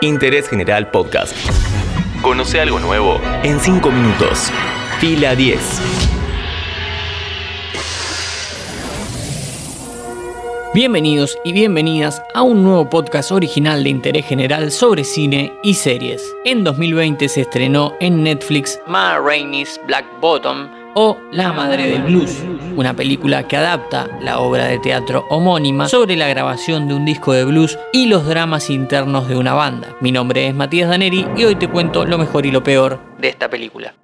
Interés General Podcast. Conoce algo nuevo en 5 minutos. Fila 10. Bienvenidos y bienvenidas a un nuevo podcast original de interés general sobre cine y series. En 2020 se estrenó en Netflix Ma Rainey's Black Bottom o La Madre del Blues, una película que adapta la obra de teatro homónima sobre la grabación de un disco de blues y los dramas internos de una banda. Mi nombre es Matías Daneri y hoy te cuento lo mejor y lo peor de esta película.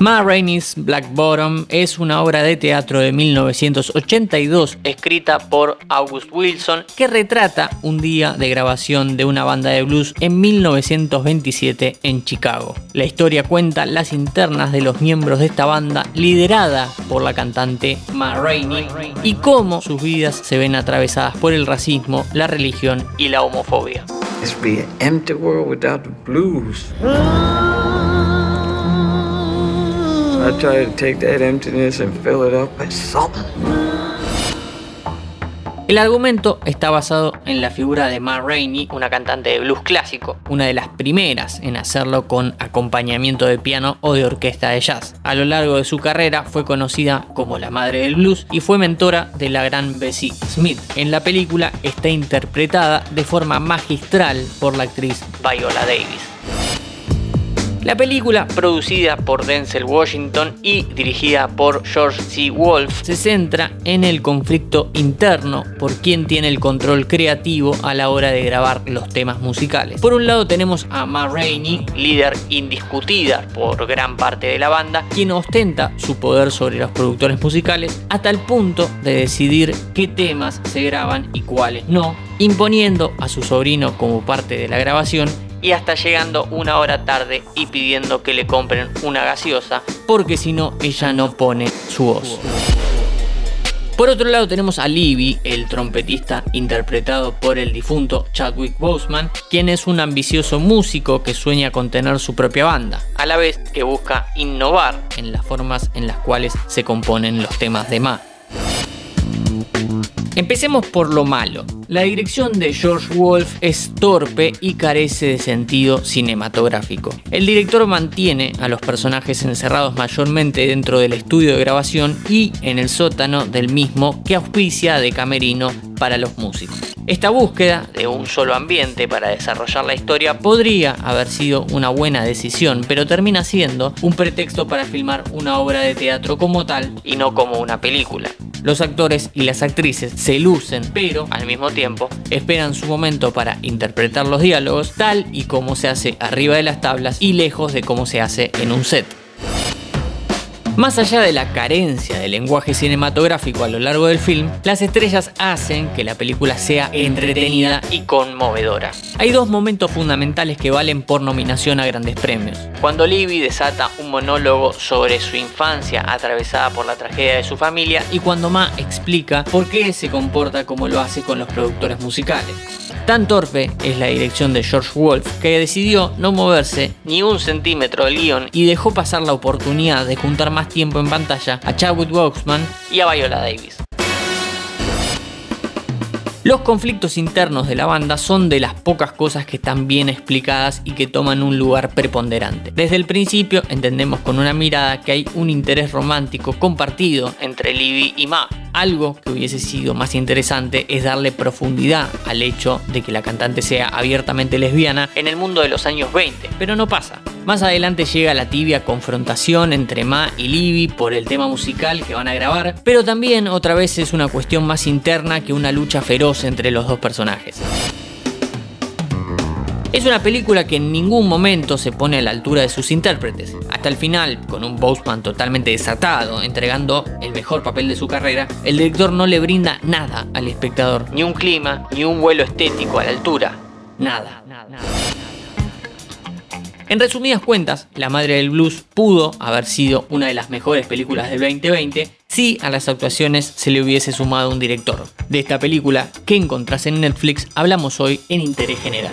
Ma Rainey's Black Bottom es una obra de teatro de 1982 escrita por August Wilson que retrata un día de grabación de una banda de blues en 1927 en Chicago. La historia cuenta las internas de los miembros de esta banda liderada por la cantante Ma Rainey y cómo sus vidas se ven atravesadas por el racismo, la religión y la homofobia. El argumento está basado en la figura de Ma Rainey, una cantante de blues clásico, una de las primeras en hacerlo con acompañamiento de piano o de orquesta de jazz. A lo largo de su carrera fue conocida como la madre del blues y fue mentora de la gran Bessie Smith. En la película está interpretada de forma magistral por la actriz Viola Davis. La película, producida por Denzel Washington y dirigida por George C. Wolfe, se centra en el conflicto interno por quién tiene el control creativo a la hora de grabar los temas musicales. Por un lado tenemos a Ma Rainey, líder indiscutida por gran parte de la banda, quien ostenta su poder sobre los productores musicales hasta el punto de decidir qué temas se graban y cuáles no, imponiendo a su sobrino como parte de la grabación y hasta llegando una hora tarde y pidiendo que le compren una gaseosa porque si no ella no pone su voz. Por otro lado tenemos a Libby, el trompetista interpretado por el difunto Chadwick Boseman, quien es un ambicioso músico que sueña con tener su propia banda, a la vez que busca innovar en las formas en las cuales se componen los temas de Ma. Empecemos por lo malo. La dirección de George Wolf es torpe y carece de sentido cinematográfico. El director mantiene a los personajes encerrados mayormente dentro del estudio de grabación y en el sótano del mismo que auspicia de camerino para los músicos. Esta búsqueda de un solo ambiente para desarrollar la historia podría haber sido una buena decisión, pero termina siendo un pretexto para filmar una obra de teatro como tal y no como una película. Los actores y las actrices se lucen, pero al mismo tiempo esperan su momento para interpretar los diálogos tal y como se hace arriba de las tablas y lejos de cómo se hace en un set. Más allá de la carencia de lenguaje cinematográfico a lo largo del film, las estrellas hacen que la película sea entretenida y conmovedora. Hay dos momentos fundamentales que valen por nominación a grandes premios. Cuando Libby desata un monólogo sobre su infancia atravesada por la tragedia de su familia y cuando Ma explica por qué se comporta como lo hace con los productores musicales. Tan torpe es la dirección de George Wolf que decidió no moverse ni un centímetro del guion y dejó pasar la oportunidad de juntar más tiempo en pantalla a Chadwick Boseman y a Viola Davis. Los conflictos internos de la banda son de las pocas cosas que están bien explicadas y que toman un lugar preponderante. Desde el principio entendemos con una mirada que hay un interés romántico compartido entre Libby y Ma. Algo que hubiese sido más interesante es darle profundidad al hecho de que la cantante sea abiertamente lesbiana en el mundo de los años 20, pero no pasa. Más adelante llega la tibia confrontación entre Ma y Libby por el tema musical que van a grabar, pero también otra vez es una cuestión más interna que una lucha feroz entre los dos personajes. Es una película que en ningún momento se pone a la altura de sus intérpretes. Hasta el final, con un Boseman totalmente desatado, entregando el mejor papel de su carrera, el director no le brinda nada al espectador, ni un clima, ni un vuelo estético a la altura. Nada. En resumidas cuentas, La Madre del Blues pudo haber sido una de las mejores películas del 2020 si a las actuaciones se le hubiese sumado un director. De esta película que encontrás en Netflix hablamos hoy en Interés General.